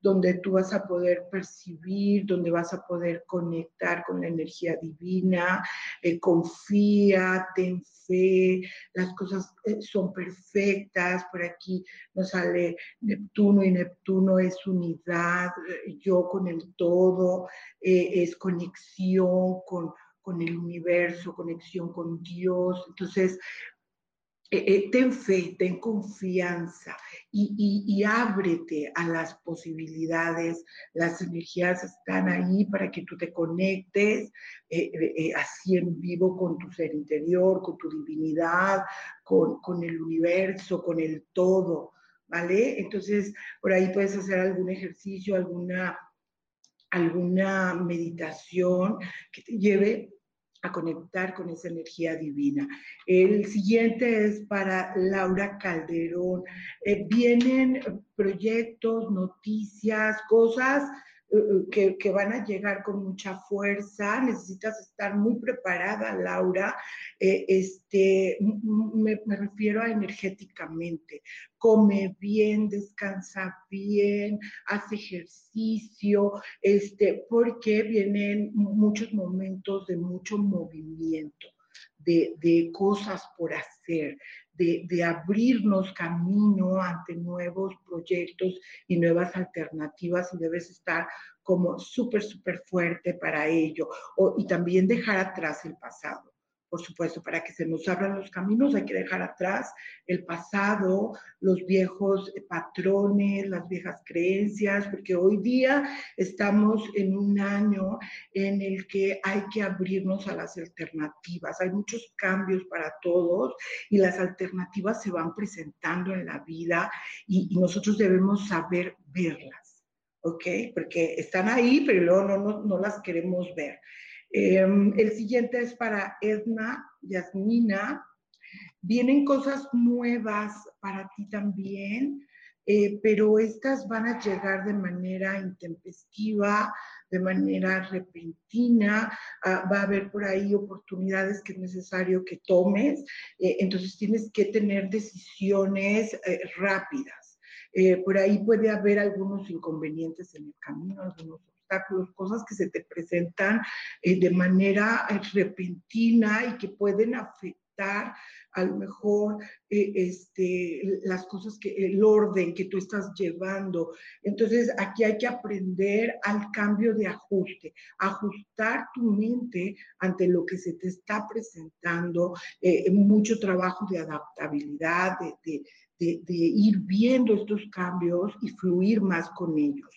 donde tú vas a poder percibir, donde vas a poder conectar con la energía divina, eh, confía, ten fe, las cosas eh, son perfectas, por aquí nos sale Neptuno y Neptuno es unidad, yo con el todo, es conexión con con el universo, conexión con Dios. Entonces, eh, eh, ten fe, ten confianza y, ábrete a las posibilidades. Las energías están ahí para que tú te conectes eh, así en vivo con tu ser interior, con tu divinidad, con, con el universo, con el todo. ¿Vale? Entonces, por ahí puedes hacer algún ejercicio, alguna, alguna meditación que te lleve a conectar con esa energía divina. El siguiente es para Laura Calderón. Eh, vienen proyectos, noticias, cosas que, que, van a llegar con mucha fuerza, necesitas estar muy preparada, Laura. Eh, este, me, refiero a energéticamente. Come bien, descansa bien, hace ejercicio, este, porque vienen muchos momentos de mucho movimiento. De, de, cosas por hacer, de, abrirnos camino ante nuevos proyectos y nuevas alternativas y debes estar como súper, súper fuerte para ello. Y también dejar atrás el pasado. Por supuesto, para que se nos abran los caminos hay que dejar atrás el pasado, los viejos patrones, las viejas creencias, porque hoy día estamos en un año en el que hay que abrirnos a las alternativas. Hay muchos cambios para todos y las alternativas se van presentando en la vida y, nosotros debemos saber verlas, ¿ok? Porque están ahí, pero luego no, no, no las queremos ver. Em, el siguiente es para Edna, Yasmina. Vienen cosas nuevas para ti también, eh, pero estas van a llegar de manera intempestiva, de manera repentina. Ah, va a haber por ahí oportunidades que es necesario que tomes. Eh, entonces tienes que tener decisiones eh, rápidas. por ahí puede haber algunos inconvenientes en el camino, algunos cosas que se te presentan eh, de manera eh, repentina y que pueden afectar a lo mejor eh, este, las cosas que, el orden que tú estás llevando. Entonces, aquí hay que aprender al cambio de ajuste, ajustar tu mente ante lo que se te está presentando, mucho trabajo de adaptabilidad, de, ir viendo estos cambios y fluir más con ellos.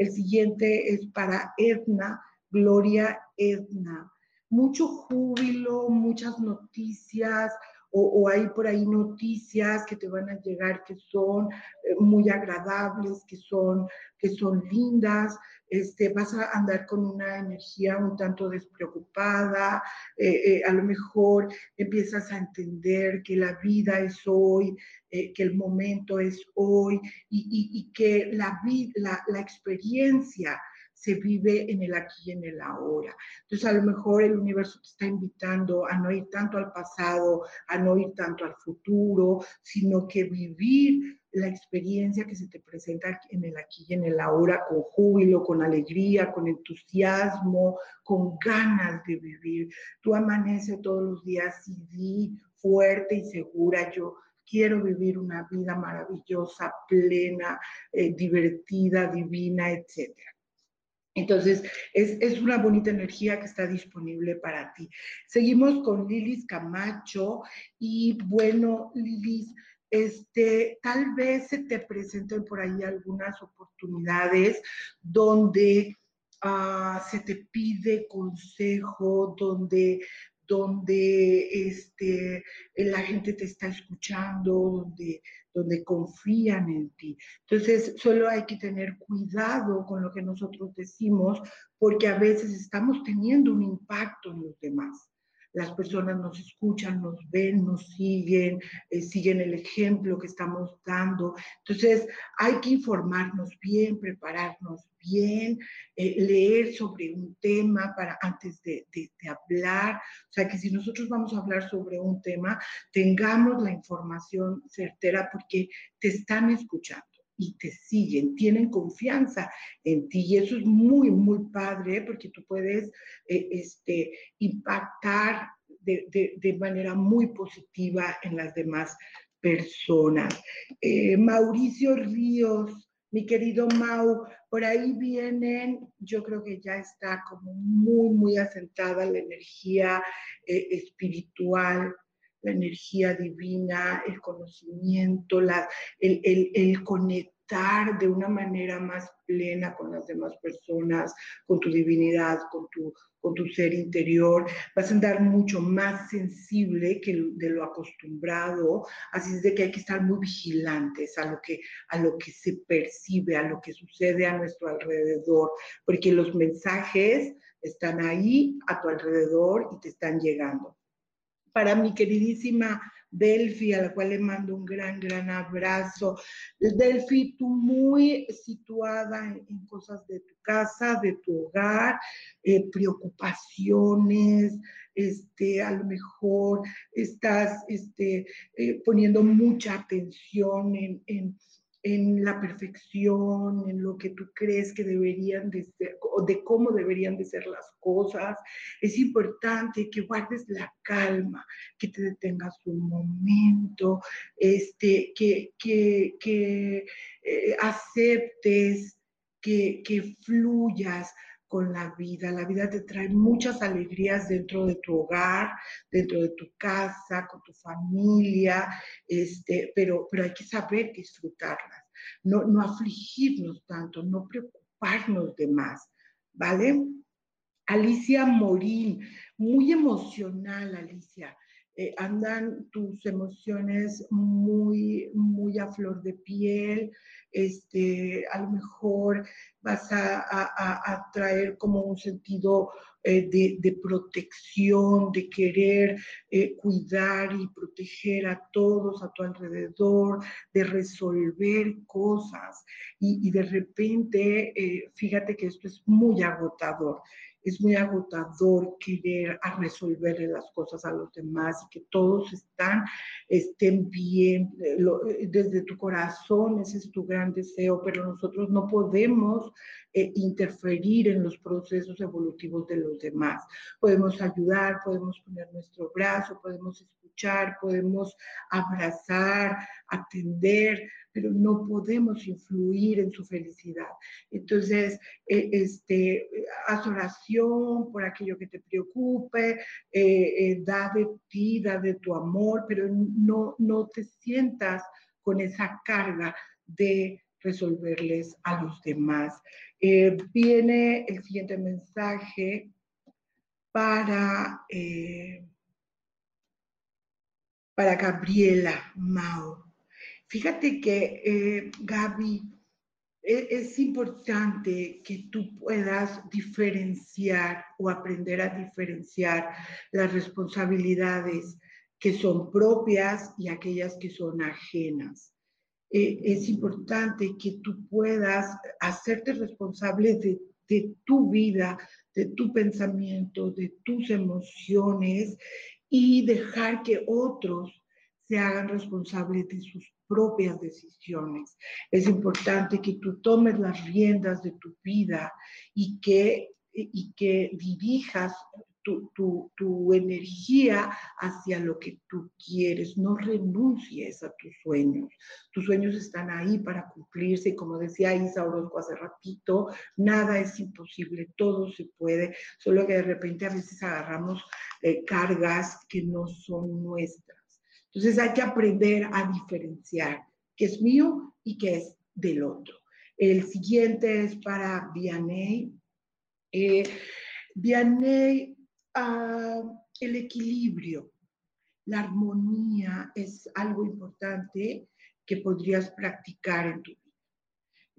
El siguiente es para Edna, Gloria Edna. Mucho júbilo, muchas noticias, o, hay por ahí noticias que te van a llegar que son eh, muy agradables, que son, que son lindas, este, vas a andar con una energía un tanto despreocupada, eh, eh, a lo mejor empiezas a entender que la vida es hoy, que el momento es hoy y, que la, la, la experiencia se vive en el aquí y en el ahora. Entonces, a lo mejor el universo te está invitando a no ir tanto al pasado, a no ir tanto al futuro, sino que vivir la experiencia que se te presenta en el aquí y en el ahora con júbilo, con alegría, con entusiasmo, con ganas de vivir. Tú amanece todos los días y di fuerte y segura, yo quiero vivir una vida maravillosa, plena, eh, divertida, divina, etcétera. Entonces, es, una bonita energía que está disponible para ti. Seguimos con Lilis Camacho y bueno, Lilis, este, tal vez se te presenten por ahí algunas oportunidades donde ah, se te pide consejo, donde donde este, la gente te está escuchando, donde, donde confían en ti. Entonces, solo hay que tener cuidado con lo que nosotros decimos, porque a veces estamos teniendo un impacto en los demás. Las personas nos escuchan, nos ven, nos siguen, eh, siguen el ejemplo que estamos dando. Entonces, hay que informarnos bien, prepararnos bien, eh, leer sobre un tema para antes de, de, hablar. O sea, que si nosotros vamos a hablar sobre un tema, tengamos la información certera porque te están escuchando y te siguen, tienen confianza en ti. Y eso es muy, muy padre porque tú puedes eh, este, impactar de, de, manera muy positiva en las demás personas. Eh, Mauricio Ríos, mi querido Mau, por ahí vienen, yo creo que ya está como muy, muy asentada la energía eh, espiritual la energía divina, el conocimiento, la, el, el, conectar de una manera más plena con las demás personas, con tu divinidad, con tu, con tu ser interior. Vas a andar mucho más sensible que de lo acostumbrado, así es de que hay que estar muy vigilantes a lo que, a lo que se percibe, a lo que sucede a nuestro alrededor, porque los mensajes están ahí a tu alrededor y te están llegando para mi queridísima Delphi, a la cual le mando un gran, gran abrazo. Delphi, tú muy situada en, cosas de tu casa, de tu hogar, eh, preocupaciones, este, a lo mejor estás este, eh, poniendo mucha atención en, en en la perfección, en lo que tú crees que deberían de ser, o de cómo deberían de ser las cosas. Es importante que guardes la calma, que te detengas un momento, este, que, que, que eh, aceptes, que, que fluyas con la vida. La vida te trae muchas alegrías dentro de tu hogar, dentro de tu casa, con tu familia, este, pero, pero hay que saber disfrutarlas, no, no afligirnos tanto, no preocuparnos de más, ¿vale? Alicia Morín, muy emocional, Alicia. Eh, andan tus emociones muy, muy a flor de piel, este, a lo mejor vas a, a, traer como un sentido eh, de, de, protección, de querer eh, cuidar y proteger a todos a tu alrededor, de resolver cosas. Y, y de repente, fíjate que esto es muy agotador es muy agotador querer a resolverle las cosas a los demás y que todos están, estén bien. Eh, eh, desde tu corazón, ese es tu gran deseo, pero nosotros no podemos eh, interferir en los procesos evolutivos de los demás. Podemos ayudar, podemos poner nuestro brazo, podemos escuchar, podemos abrazar, atender, pero no podemos influir en su felicidad. Entonces, eh, este, haz oración por aquello que te preocupe, eh, eh, da de ti, da de tu amor, pero no, no te sientas con esa carga de resolverles a los demás. viene el siguiente mensaje para, para Gabriela Mao. Fíjate que, eh, Gaby, e, es, importante que tú puedas diferenciar o aprender a diferenciar las responsabilidades que son propias y aquellas que son ajenas. Eh, es importante que tú puedas hacerte responsable de, de tu vida, de tu pensamiento, de tus emociones y dejar que otros se hagan responsables de sus propias decisiones. Es importante que tú tomes las riendas de tu vida y que, y que dirijas tu, tu, tu, energía hacia lo que tú quieres. No renuncies a tus sueños. Tus sueños están ahí para cumplirse y como decía Isa Orozco hace ratito, nada es imposible, todo se puede, solo que de repente a veces agarramos eh, cargas que no son nuestras. Entonces hay que aprender a diferenciar qué es mío y qué es del otro. El siguiente es para Vianney. Eh, el equilibrio, la armonía es algo importante que podrías practicar en tu.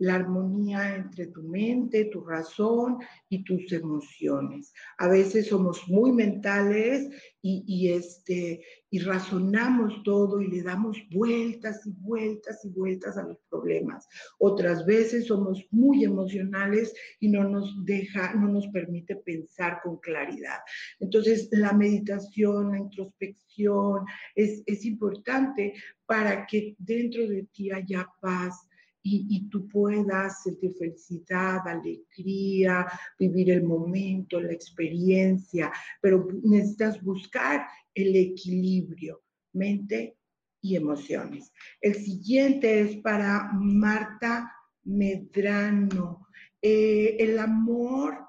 La armonía entre tu mente, tu razón y tus emociones. A veces somos muy mentales y, este, y razonamos todo y le damos vueltas y vueltas y vueltas a los problemas. Otras veces somos muy emocionales y no nos deja, no nos permite pensar con claridad. Entonces, la meditación, la introspección es, es importante para que dentro de ti haya paz, y, tú puedas sentir felicidad, alegría, vivir el momento, la experiencia, pero necesitas buscar el equilibrio, mente y emociones. El siguiente es para Marta Medrano. Eh, el amor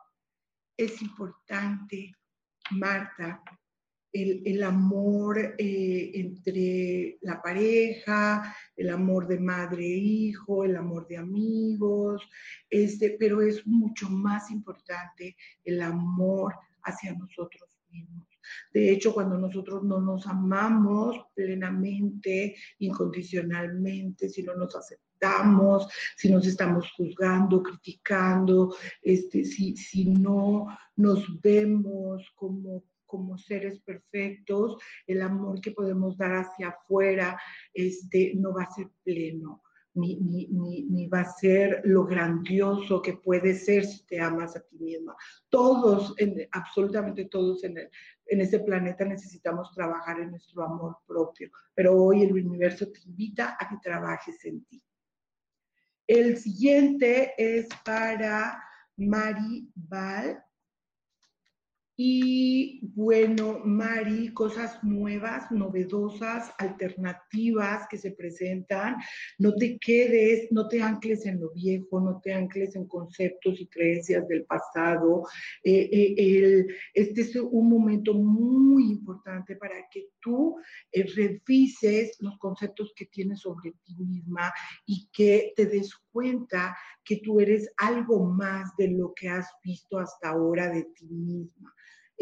es importante, Marta, el, amor eh, entre la pareja, el amor de madre e hijo, el amor de amigos, este, pero es mucho más importante el amor hacia nosotros mismos. De hecho, cuando nosotros no nos amamos plenamente, incondicionalmente, si no nos aceptamos, si nos estamos juzgando, criticando, este, si, si no nos vemos como como seres perfectos, el amor que podemos dar hacia afuera este, no va a ser pleno. Ni, ni, ni, va a ser lo grandioso que puede ser si te amas a ti misma. Todos, absolutamente todos en, el, en este planeta necesitamos trabajar en nuestro amor propio, pero hoy el universo te invita a que trabajes en ti. El siguiente es para Mari Val. Y bueno, Mari, cosas nuevas, novedosas, alternativas que se presentan. No te quedes, no te ancles en lo viejo, no te ancles en conceptos y creencias del pasado. Eh, eh, este es un momento muy importante para que tú eh, revises los conceptos que tienes sobre ti misma y que te des cuenta que tú eres algo más de lo que has visto hasta ahora de ti misma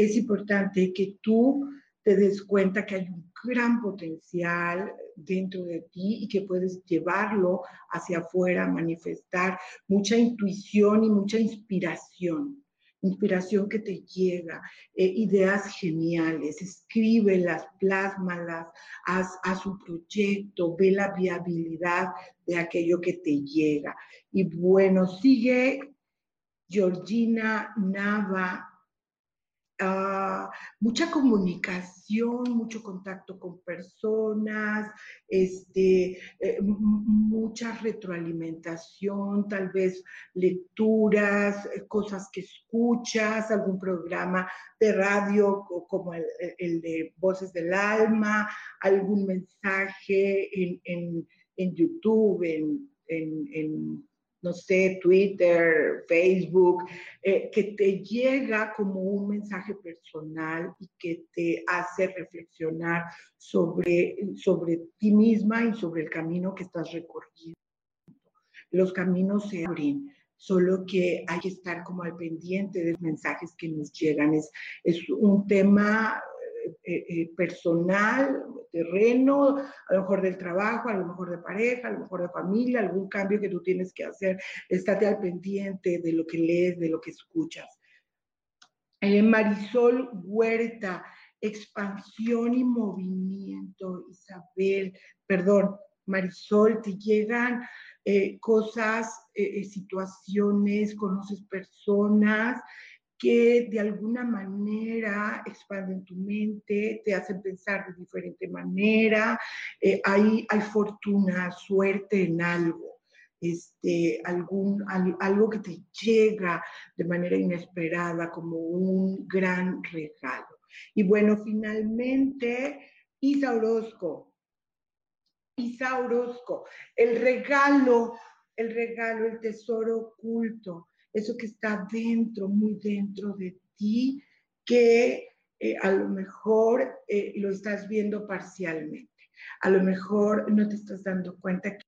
es importante que tú te des cuenta que hay un gran potencial dentro de ti y que puedes llevarlo hacia afuera, manifestar mucha intuición y mucha inspiración. Inspiración que te llega, eh, ideas geniales, escríbelas, plásmalas, haz, haz un proyecto, ve la viabilidad de aquello que te llega. Y bueno, sigue Georgina Nava Ah, mucha comunicación, mucho contacto con personas, este, eh, mucha retroalimentación, tal vez lecturas, eh, cosas que escuchas, algún programa de radio como el, de Voces del Alma, algún mensaje en, YouTube, en no sé, Twitter, Facebook, eh, que te llega como un mensaje personal y que te hace reflexionar sobre, sobre ti misma y sobre el camino que estás recorriendo. Los caminos se abren, solo que hay que estar como al pendiente de los mensajes que nos llegan. Es, es un tema eh, eh, personal, terreno, a lo mejor del trabajo, a lo mejor de pareja, a lo mejor de familia, algún cambio que tú tienes que hacer. Estate al pendiente de lo que lees, de lo que escuchas. Eh, Marisol Huerta, expansión y movimiento. Isabel, perdón, Marisol, te llegan cosas, situaciones, conoces personas que de alguna manera expanden tu mente, te hacen pensar de diferente manera, eh, hay, hay fortuna, suerte en algo. Este, algún, algo que te llega de manera inesperada como un gran regalo. Y bueno, finalmente, Isa Orozco. Isa Orozco, el regalo, el regalo, el tesoro oculto eso que está dentro, muy dentro de ti, que eh, a lo mejor eh, lo estás viendo parcialmente. A lo mejor no te estás dando cuenta que,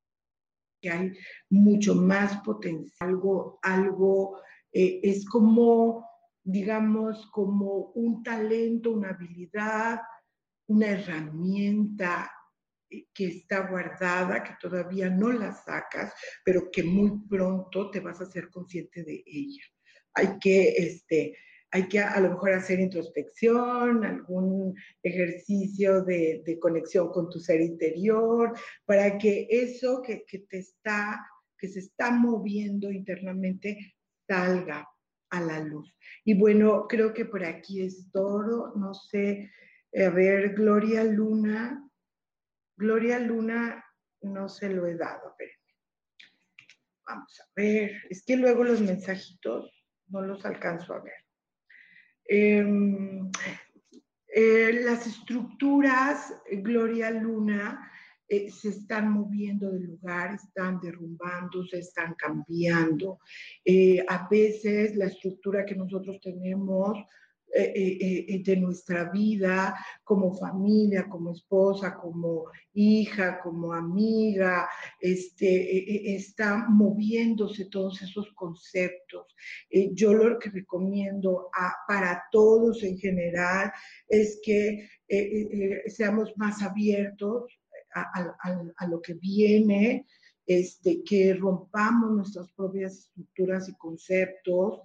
hay mucho más potencial, algo, algo eh, es como, digamos, como un talento, una habilidad, una herramienta que está guardada, que todavía no la sacas, pero que muy pronto te vas a ser consciente de ella. Hay que, este, hay que a lo mejor hacer introspección, algún ejercicio de, conexión con tu ser interior, para que eso que, que, te está, que se está moviendo internamente salga a la luz. Y bueno, creo que por aquí es todo, no sé, a ver, Gloria Luna, Gloria Luna no se lo he dado, pero vamos a ver, es que luego los mensajitos no los alcanzo a ver. Em, eh, las estructuras, Gloria Luna, eh, se están moviendo de lugar, están derrumbando, se están cambiando. Eh, a veces la estructura que nosotros tenemos de nuestra vida como familia, como esposa, como hija, como amiga, este, está moviéndose todos esos conceptos. yo lo que recomiendo para todos en general es que seamos más abiertos a, lo que viene, este, que rompamos nuestras propias estructuras y conceptos,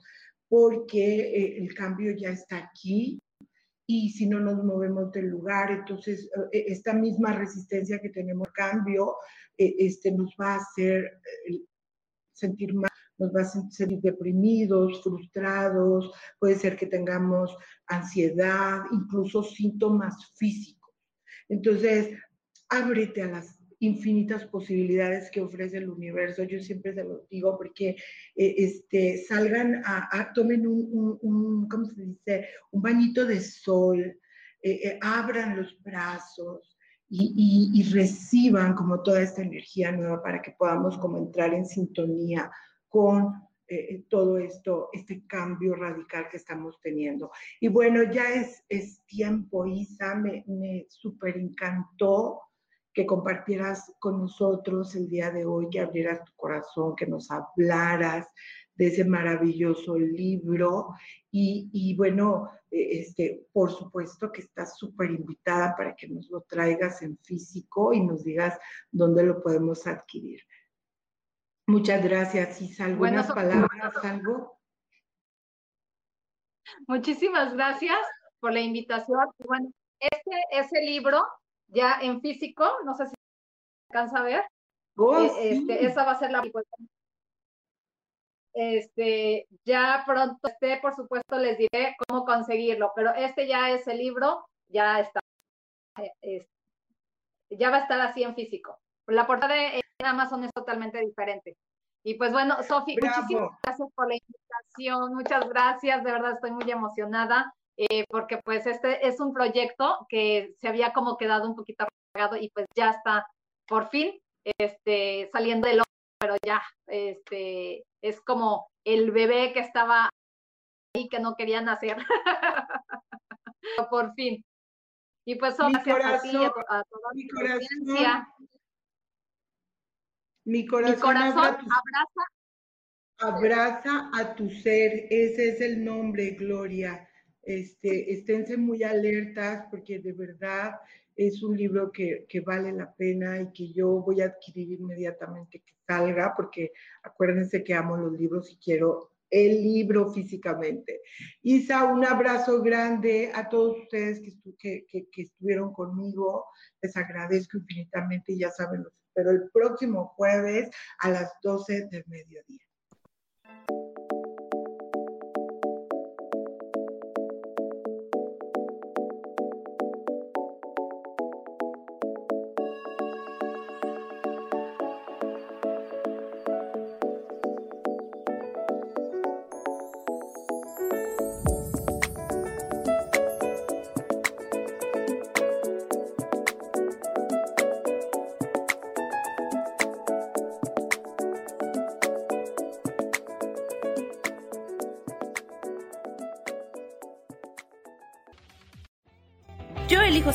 porque eh, el cambio ya está aquí y si no nos movemos del lugar, entonces eh, esta misma resistencia que tenemos al cambio eh, este, nos va a hacer sentir más, nos va a sentir deprimidos, frustrados, puede ser que tengamos ansiedad, incluso síntomas físicos. Entonces, ábrete a las infinitas posibilidades que ofrece el universo. Yo siempre se lo digo porque eh, este, salgan a, tomen un, un, ¿cómo se dice? Un bañito de sol, eh, eh, abran los brazos y, y, reciban como toda esta energía nueva para que podamos como entrar en sintonía con todo esto, este cambio radical que estamos teniendo. Y bueno, ya es, es tiempo, Isa, me, me súper encantó que compartieras con nosotros el día de hoy, que abrieras tu corazón, que nos hablaras de ese maravilloso libro. Y, bueno, e, este, por supuesto que estás súper invitada para que nos lo traigas en físico y nos digas dónde lo podemos adquirir. Muchas gracias, Isa. ¿Algunas palabras, algo? Muchísimas gracias por la invitación. Bueno, este, ese libro ya en físico, no sé si alcanza a ver. Oh, eh, este, esa va a ser la este, ya pronto este, por supuesto, les diré cómo conseguirlo, pero este ya es el libro, ya está, eh, ya va a estar así en físico. La portada de Amazon es totalmente diferente. Y pues bueno, Sofi, muchísimas gracias por la invitación, muchas gracias, de verdad estoy muy emocionada. Eh, porque pues este es un proyecto que se había como quedado un poquito apagado y pues ya está por fin este, saliendo del pero ya este, es como el bebé que estaba ahí que no querían nacer. por fin. Y pues gracias a ti, a, toda mi corazón, mi corazón, abraza, abraza a tu ser, ese es el nombre, Gloria. Este, esténse muy alertas porque de verdad es un libro que, que, vale la pena y que yo voy a adquirir inmediatamente que salga, porque acuérdense que amo los libros y quiero el libro físicamente. Isa, un abrazo grande a todos ustedes que, que, que estuvieron conmigo. Les agradezco infinitamente y ya saben, los espero el próximo jueves a las 12 del mediodía.